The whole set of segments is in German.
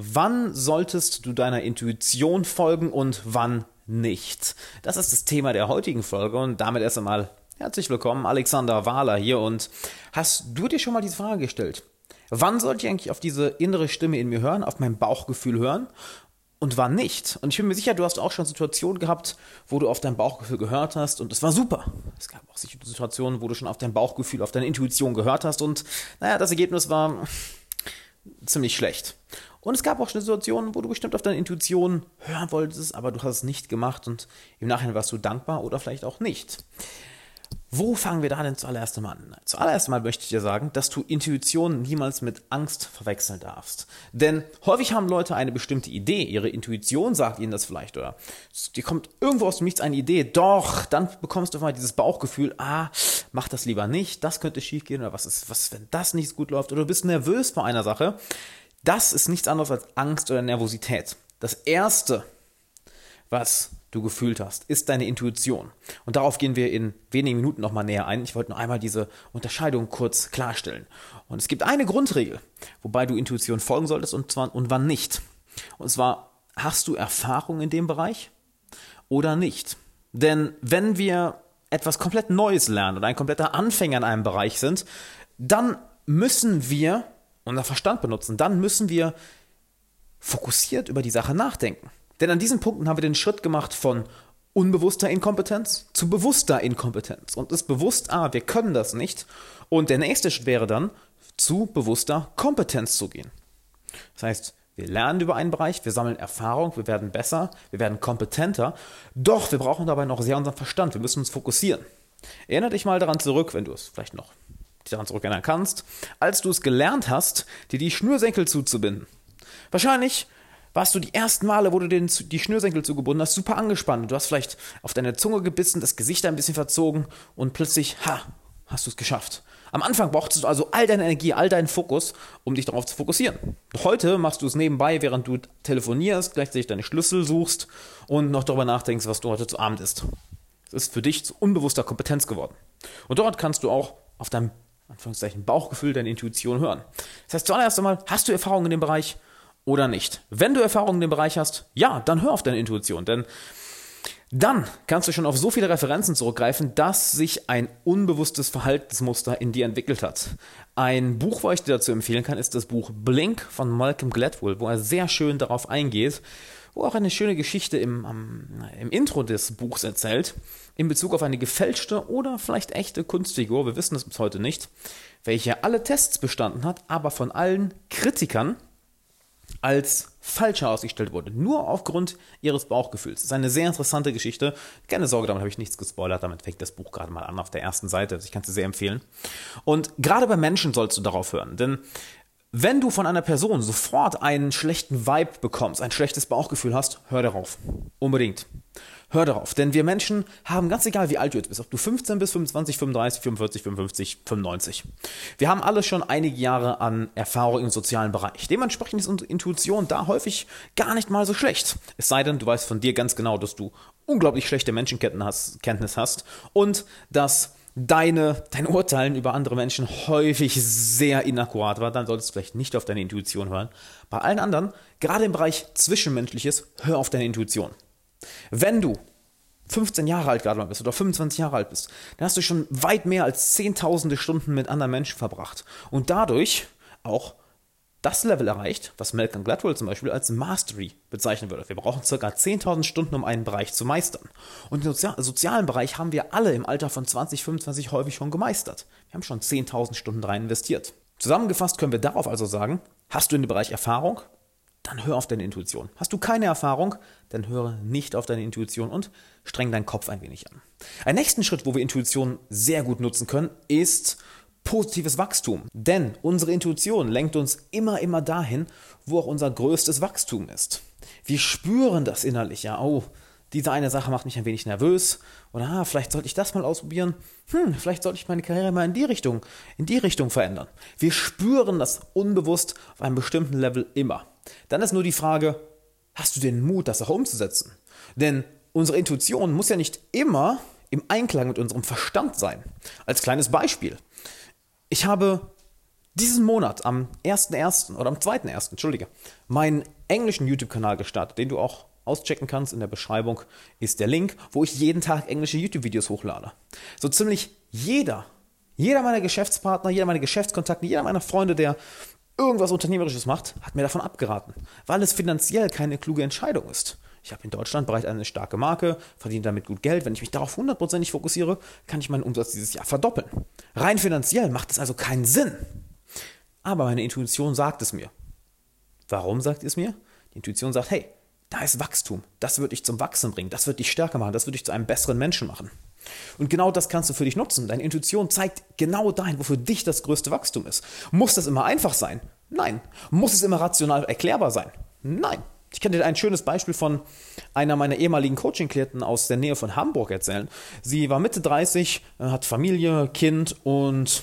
Wann solltest du deiner Intuition folgen und wann nicht? Das ist das Thema der heutigen Folge und damit erst einmal herzlich willkommen, Alexander Wahler hier und hast du dir schon mal diese Frage gestellt? Wann sollte ich eigentlich auf diese innere Stimme in mir hören, auf mein Bauchgefühl hören und wann nicht. Und ich bin mir sicher, du hast auch schon Situationen gehabt, wo du auf dein Bauchgefühl gehört hast und es war super. Es gab auch Situationen, wo du schon auf dein Bauchgefühl, auf deine Intuition gehört hast und naja, das Ergebnis war ziemlich schlecht. Und es gab auch schon Situationen, wo du bestimmt auf deine Intuition hören wolltest, aber du hast es nicht gemacht und im Nachhinein warst du dankbar oder vielleicht auch nicht. Wo fangen wir da denn zuallererst einmal an? Zuallererst einmal möchte ich dir sagen, dass du Intuition niemals mit Angst verwechseln darfst. Denn häufig haben Leute eine bestimmte Idee, ihre Intuition sagt ihnen das vielleicht, oder dir kommt irgendwo aus dem Nichts eine Idee, doch, dann bekommst du mal dieses Bauchgefühl, ah, mach das lieber nicht, das könnte schiefgehen, oder was ist, was, wenn das nicht gut läuft, oder du bist nervös vor einer Sache. Das ist nichts anderes als Angst oder Nervosität. Das erste, was du gefühlt hast, ist deine Intuition. Und darauf gehen wir in wenigen Minuten nochmal näher ein. Ich wollte nur einmal diese Unterscheidung kurz klarstellen. Und es gibt eine Grundregel, wobei du Intuition folgen solltest und, zwar, und wann nicht. Und zwar, hast du Erfahrung in dem Bereich oder nicht? Denn wenn wir etwas komplett Neues lernen oder ein kompletter Anfänger in einem Bereich sind, dann müssen wir unser Verstand benutzen. Dann müssen wir fokussiert über die Sache nachdenken. Denn an diesen Punkten haben wir den Schritt gemacht von unbewusster Inkompetenz zu bewusster Inkompetenz. Und ist bewusst, ah, wir können das nicht. Und der nächste Schritt wäre dann, zu bewusster Kompetenz zu gehen. Das heißt, wir lernen über einen Bereich, wir sammeln Erfahrung, wir werden besser, wir werden kompetenter, doch wir brauchen dabei noch sehr unseren Verstand, wir müssen uns fokussieren. Erinnere dich mal daran zurück, wenn du es vielleicht noch daran zurückerinnern kannst, als du es gelernt hast, dir die Schnürsenkel zuzubinden. Wahrscheinlich warst du die ersten Male, wo du den, die Schnürsenkel zugebunden hast, super angespannt. Du hast vielleicht auf deine Zunge gebissen, das Gesicht ein bisschen verzogen und plötzlich, ha, hast du es geschafft. Am Anfang brauchtest du also all deine Energie, all deinen Fokus, um dich darauf zu fokussieren. Heute machst du es nebenbei, während du telefonierst, gleichzeitig deine Schlüssel suchst und noch darüber nachdenkst, was du heute zu Abend isst. Es ist für dich zu unbewusster Kompetenz geworden. Und dort kannst du auch auf deinem Anführungszeichen Bauchgefühl, deine Intuition hören. Das heißt, zuallererst einmal, hast du Erfahrung in dem Bereich? Oder nicht. Wenn du Erfahrung in dem Bereich hast, ja, dann hör auf deine Intuition, denn dann kannst du schon auf so viele Referenzen zurückgreifen, dass sich ein unbewusstes Verhaltensmuster in dir entwickelt hat. Ein Buch, wo ich dir dazu empfehlen kann, ist das Buch Blink von Malcolm Gladwell, wo er sehr schön darauf eingeht, wo auch eine schöne Geschichte im, um, im Intro des Buchs erzählt, in Bezug auf eine gefälschte oder vielleicht echte Kunstfigur, wir wissen es bis heute nicht, welche alle Tests bestanden hat, aber von allen Kritikern als falsch herausgestellt wurde, nur aufgrund ihres Bauchgefühls. Das ist eine sehr interessante Geschichte. Keine Sorge, damit habe ich nichts gespoilert, damit fängt das Buch gerade mal an auf der ersten Seite. Also ich kann es dir sehr empfehlen. Und gerade bei Menschen sollst du darauf hören, denn wenn du von einer Person sofort einen schlechten Vibe bekommst, ein schlechtes Bauchgefühl hast, hör darauf. Unbedingt. Hör darauf, denn wir Menschen haben ganz egal, wie alt du jetzt bist, ob du 15 bist, 25, 35, 45, 55, 95. Wir haben alle schon einige Jahre an Erfahrung im sozialen Bereich. Dementsprechend ist unsere Intuition da häufig gar nicht mal so schlecht. Es sei denn, du weißt von dir ganz genau, dass du unglaublich schlechte Menschenkenntnis hast und dass deine, dein Urteilen über andere Menschen häufig sehr inakkurat war, dann solltest du vielleicht nicht auf deine Intuition hören. Bei allen anderen, gerade im Bereich Zwischenmenschliches, hör auf deine Intuition. Wenn du 15 Jahre alt gerade mal bist oder 25 Jahre alt bist, dann hast du schon weit mehr als zehntausende Stunden mit anderen Menschen verbracht und dadurch auch das Level erreicht, was Malcolm Gladwell zum Beispiel als Mastery bezeichnen würde. Wir brauchen ca. 10.000 Stunden, um einen Bereich zu meistern. Und den Sozi sozialen Bereich haben wir alle im Alter von 20, 25 häufig schon gemeistert. Wir haben schon 10.000 Stunden rein investiert. Zusammengefasst können wir darauf also sagen, hast du in dem Bereich Erfahrung, dann hör auf deine Intuition. Hast du keine Erfahrung, dann höre nicht auf deine Intuition und streng deinen Kopf ein wenig an. Ein nächsten Schritt, wo wir Intuition sehr gut nutzen können, ist positives Wachstum. Denn unsere Intuition lenkt uns immer, immer dahin, wo auch unser größtes Wachstum ist. Wir spüren das innerlich, ja, oh, diese eine Sache macht mich ein wenig nervös oder ah, vielleicht sollte ich das mal ausprobieren. Hm, vielleicht sollte ich meine Karriere mal in die Richtung, in die Richtung verändern. Wir spüren das unbewusst auf einem bestimmten Level immer. Dann ist nur die Frage, hast du den Mut, das auch umzusetzen? Denn unsere Intuition muss ja nicht immer im Einklang mit unserem Verstand sein. Als kleines Beispiel. Ich habe diesen Monat am 1.1. oder am 2.1., entschuldige, meinen englischen YouTube-Kanal gestartet, den du auch auschecken kannst. In der Beschreibung ist der Link, wo ich jeden Tag englische YouTube-Videos hochlade. So ziemlich jeder, jeder meiner Geschäftspartner, jeder meiner Geschäftskontakte, jeder meiner Freunde, der irgendwas Unternehmerisches macht, hat mir davon abgeraten, weil es finanziell keine kluge Entscheidung ist. Ich habe in Deutschland bereits eine starke Marke, verdiene damit gut Geld. Wenn ich mich darauf hundertprozentig fokussiere, kann ich meinen Umsatz dieses Jahr verdoppeln. Rein finanziell macht es also keinen Sinn. Aber meine Intuition sagt es mir. Warum sagt es mir? Die Intuition sagt, hey, da ist Wachstum. Das wird dich zum Wachsen bringen. Das wird dich stärker machen. Das wird dich zu einem besseren Menschen machen. Und genau das kannst du für dich nutzen. Deine Intuition zeigt genau dahin, wo für dich das größte Wachstum ist. Muss das immer einfach sein? Nein. Muss es immer rational erklärbar sein? Nein. Ich kann dir ein schönes Beispiel von einer meiner ehemaligen Coaching-Klienten aus der Nähe von Hamburg erzählen. Sie war Mitte 30, hat Familie, Kind und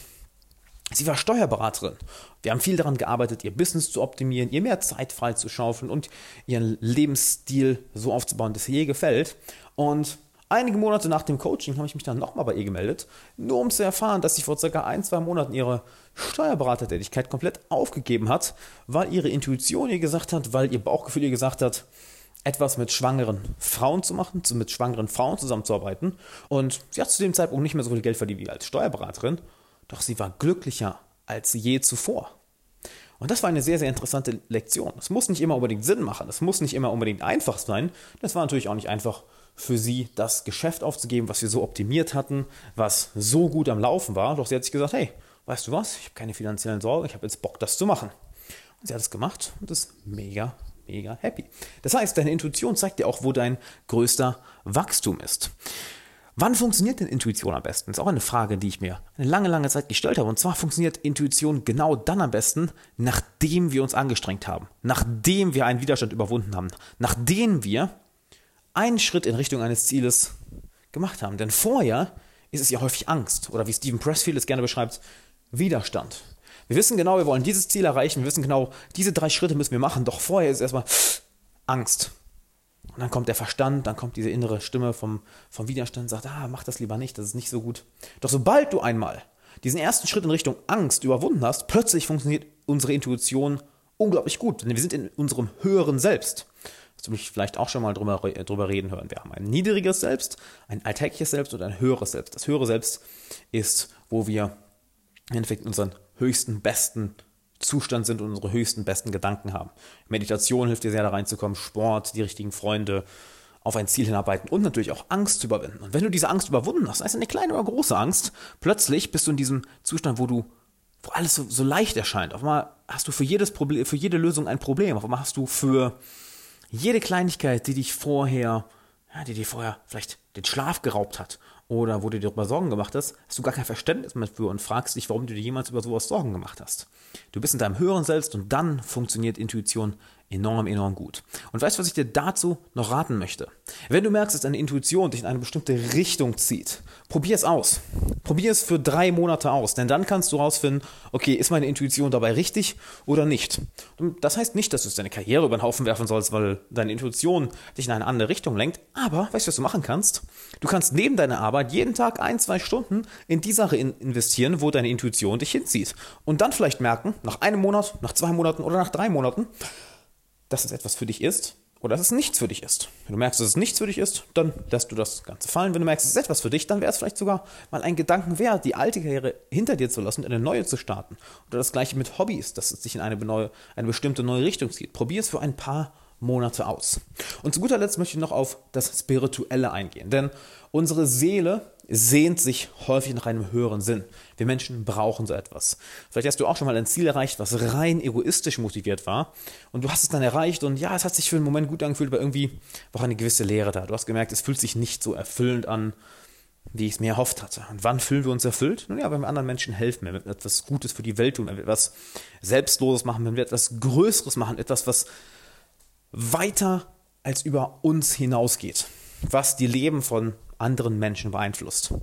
sie war Steuerberaterin. Wir haben viel daran gearbeitet, ihr Business zu optimieren, ihr mehr Zeit frei zu schaufeln und ihren Lebensstil so aufzubauen, dass ihr je gefällt. Und Einige Monate nach dem Coaching habe ich mich dann nochmal bei ihr gemeldet, nur um zu erfahren, dass sie vor circa ein, zwei Monaten ihre Steuerberatertätigkeit komplett aufgegeben hat, weil ihre Intuition ihr gesagt hat, weil ihr Bauchgefühl ihr gesagt hat, etwas mit schwangeren Frauen zu machen, mit schwangeren Frauen zusammenzuarbeiten. Und sie hat zu dem Zeitpunkt nicht mehr so viel Geld verdient wie als Steuerberaterin, doch sie war glücklicher als je zuvor. Und das war eine sehr, sehr interessante Lektion. Es muss nicht immer unbedingt Sinn machen, es muss nicht immer unbedingt einfach sein. Das war natürlich auch nicht einfach für sie, das Geschäft aufzugeben, was wir so optimiert hatten, was so gut am Laufen war. Doch sie hat sich gesagt, hey, weißt du was, ich habe keine finanziellen Sorgen, ich habe jetzt Bock, das zu machen. Und sie hat es gemacht und ist mega, mega happy. Das heißt, deine Intuition zeigt dir auch, wo dein größter Wachstum ist. Wann funktioniert denn Intuition am besten? Das ist auch eine Frage, die ich mir eine lange, lange Zeit gestellt habe. Und zwar funktioniert Intuition genau dann am besten, nachdem wir uns angestrengt haben, nachdem wir einen Widerstand überwunden haben, nachdem wir einen Schritt in Richtung eines Zieles gemacht haben. Denn vorher ist es ja häufig Angst oder wie Stephen Pressfield es gerne beschreibt, Widerstand. Wir wissen genau, wir wollen dieses Ziel erreichen, wir wissen genau, diese drei Schritte müssen wir machen, doch vorher ist es erstmal Angst. Und dann kommt der Verstand, dann kommt diese innere Stimme vom, vom Widerstand, sagt, ah, mach das lieber nicht, das ist nicht so gut. Doch sobald du einmal diesen ersten Schritt in Richtung Angst überwunden hast, plötzlich funktioniert unsere Intuition unglaublich gut, denn wir sind in unserem höheren Selbst du mich vielleicht auch schon mal drüber, drüber reden hören. Wir haben ein niedriges Selbst, ein alltägliches Selbst und ein höheres Selbst. Das höhere Selbst ist, wo wir im Endeffekt unseren höchsten, besten Zustand sind und unsere höchsten, besten Gedanken haben. Meditation hilft dir sehr da reinzukommen, Sport, die richtigen Freunde, auf ein Ziel hinarbeiten und natürlich auch Angst zu überwinden. Und wenn du diese Angst überwunden hast, sei es eine kleine oder große Angst, plötzlich bist du in diesem Zustand, wo du wo alles so, so leicht erscheint. Auf einmal hast du für jedes Problem, für jede Lösung ein Problem. Auf einmal hast du für jede Kleinigkeit, die dich vorher, ja, die dir vorher vielleicht den Schlaf geraubt hat oder wo du dir darüber Sorgen gemacht hast, hast du gar kein Verständnis mehr für und fragst dich, warum du dir jemals über sowas Sorgen gemacht hast. Du bist in deinem höheren Selbst und dann funktioniert Intuition enorm, enorm gut. Und weißt du, was ich dir dazu noch raten möchte? Wenn du merkst, dass deine Intuition dich in eine bestimmte Richtung zieht, probier es aus. Probier es für drei Monate aus, denn dann kannst du herausfinden, okay, ist meine Intuition dabei richtig oder nicht. Und das heißt nicht, dass du deine Karriere über den Haufen werfen sollst, weil deine Intuition dich in eine andere Richtung lenkt, aber weißt du, was du machen kannst? Du kannst neben deiner Arbeit jeden Tag ein, zwei Stunden in die Sache investieren, wo deine Intuition dich hinzieht. Und dann vielleicht merken, nach einem Monat, nach zwei Monaten oder nach drei Monaten, dass es etwas für dich ist oder dass es nichts für dich ist. Wenn du merkst, dass es nichts für dich ist, dann lässt du das Ganze fallen. Wenn du merkst, es ist etwas für dich, dann wäre es vielleicht sogar mal ein Gedanken wert, die alte Karriere hinter dir zu lassen und eine neue zu starten. Oder das gleiche mit Hobbys, dass es dich in eine, neue, eine bestimmte neue Richtung zieht. Probier es für ein paar Monate aus. Und zu guter Letzt möchte ich noch auf das Spirituelle eingehen, denn unsere Seele sehnt sich häufig nach einem höheren Sinn. Wir Menschen brauchen so etwas. Vielleicht hast du auch schon mal ein Ziel erreicht, was rein egoistisch motiviert war und du hast es dann erreicht und ja, es hat sich für einen Moment gut angefühlt, aber irgendwie war eine gewisse Leere da. Du hast gemerkt, es fühlt sich nicht so erfüllend an, wie ich es mir erhofft hatte. Und wann fühlen wir uns erfüllt? Nun ja, wenn wir anderen Menschen helfen, wenn wir etwas Gutes für die Welt tun, wenn wir etwas Selbstloses machen, wenn wir etwas Größeres machen, etwas, was weiter als über uns hinausgeht, was die Leben von anderen Menschen beeinflusst.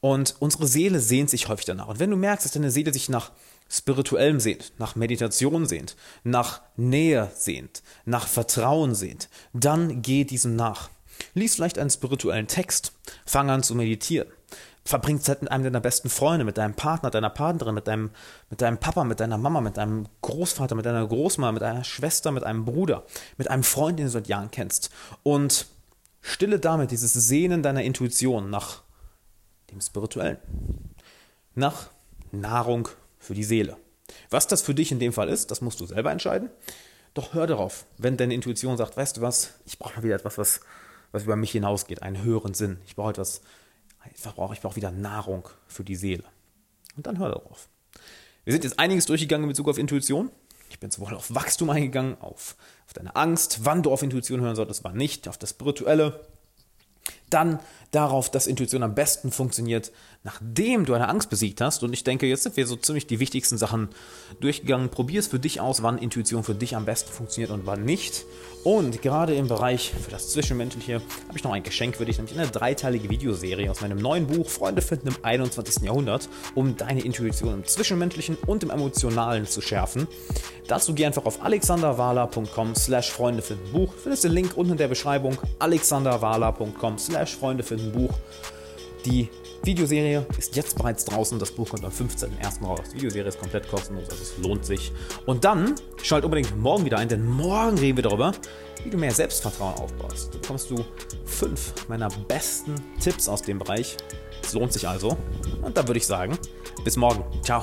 Und unsere Seele sehnt sich häufig danach. Und wenn du merkst, dass deine Seele sich nach spirituellem sehnt, nach Meditation sehnt, nach Nähe sehnt, nach Vertrauen sehnt, dann geh diesem nach. Lies vielleicht einen spirituellen Text, fang an zu meditieren. verbring Zeit mit einem deiner besten Freunde, mit deinem Partner, deiner Partnerin, mit deinem, mit deinem Papa, mit deiner Mama, mit deinem Großvater, mit deiner Großmama, mit deiner Schwester, mit einem Bruder, mit einem Freund, den du seit Jahren kennst. Und stille damit dieses Sehnen deiner Intuition nach dem Spirituellen, nach Nahrung für die Seele. Was das für dich in dem Fall ist, das musst du selber entscheiden. Doch hör darauf, wenn deine Intuition sagt, weißt du was, ich brauche mal wieder etwas, was, was über mich hinausgeht, einen höheren Sinn. Ich brauche etwas, ich brauche, ich brauche wieder Nahrung für die Seele. Und dann hör darauf. Wir sind jetzt einiges durchgegangen in Bezug auf Intuition. Ich bin sowohl auf Wachstum eingegangen, auf, auf deine Angst, wann du auf Intuition hören solltest, wann nicht, auf das Spirituelle, dann darauf, dass Intuition am besten funktioniert, nachdem du eine Angst besiegt hast. Und ich denke, jetzt sind wir so ziemlich die wichtigsten Sachen durchgegangen. Probier es für dich aus, wann Intuition für dich am besten funktioniert und wann nicht. Und gerade im Bereich für das Zwischenmenschliche habe ich noch ein Geschenk für dich, nämlich eine dreiteilige Videoserie aus meinem neuen Buch Freunde finden im 21. Jahrhundert, um deine Intuition im Zwischenmenschlichen und im Emotionalen zu schärfen. Dazu geh einfach auf alexanderwala.com slash Freunde finden Buch. Findest den Link unten in der Beschreibung alexanderwala.com slash Freunde finden Buch. Die Videoserie ist jetzt bereits draußen. Das Buch kommt am 15.01. raus. Die Videoserie ist komplett kostenlos, also es lohnt sich. Und dann schalt unbedingt morgen wieder ein, denn morgen reden wir darüber, wie du mehr Selbstvertrauen aufbaust. Da bekommst du fünf meiner besten Tipps aus dem Bereich. Es lohnt sich also. Und da würde ich sagen, bis morgen. Ciao.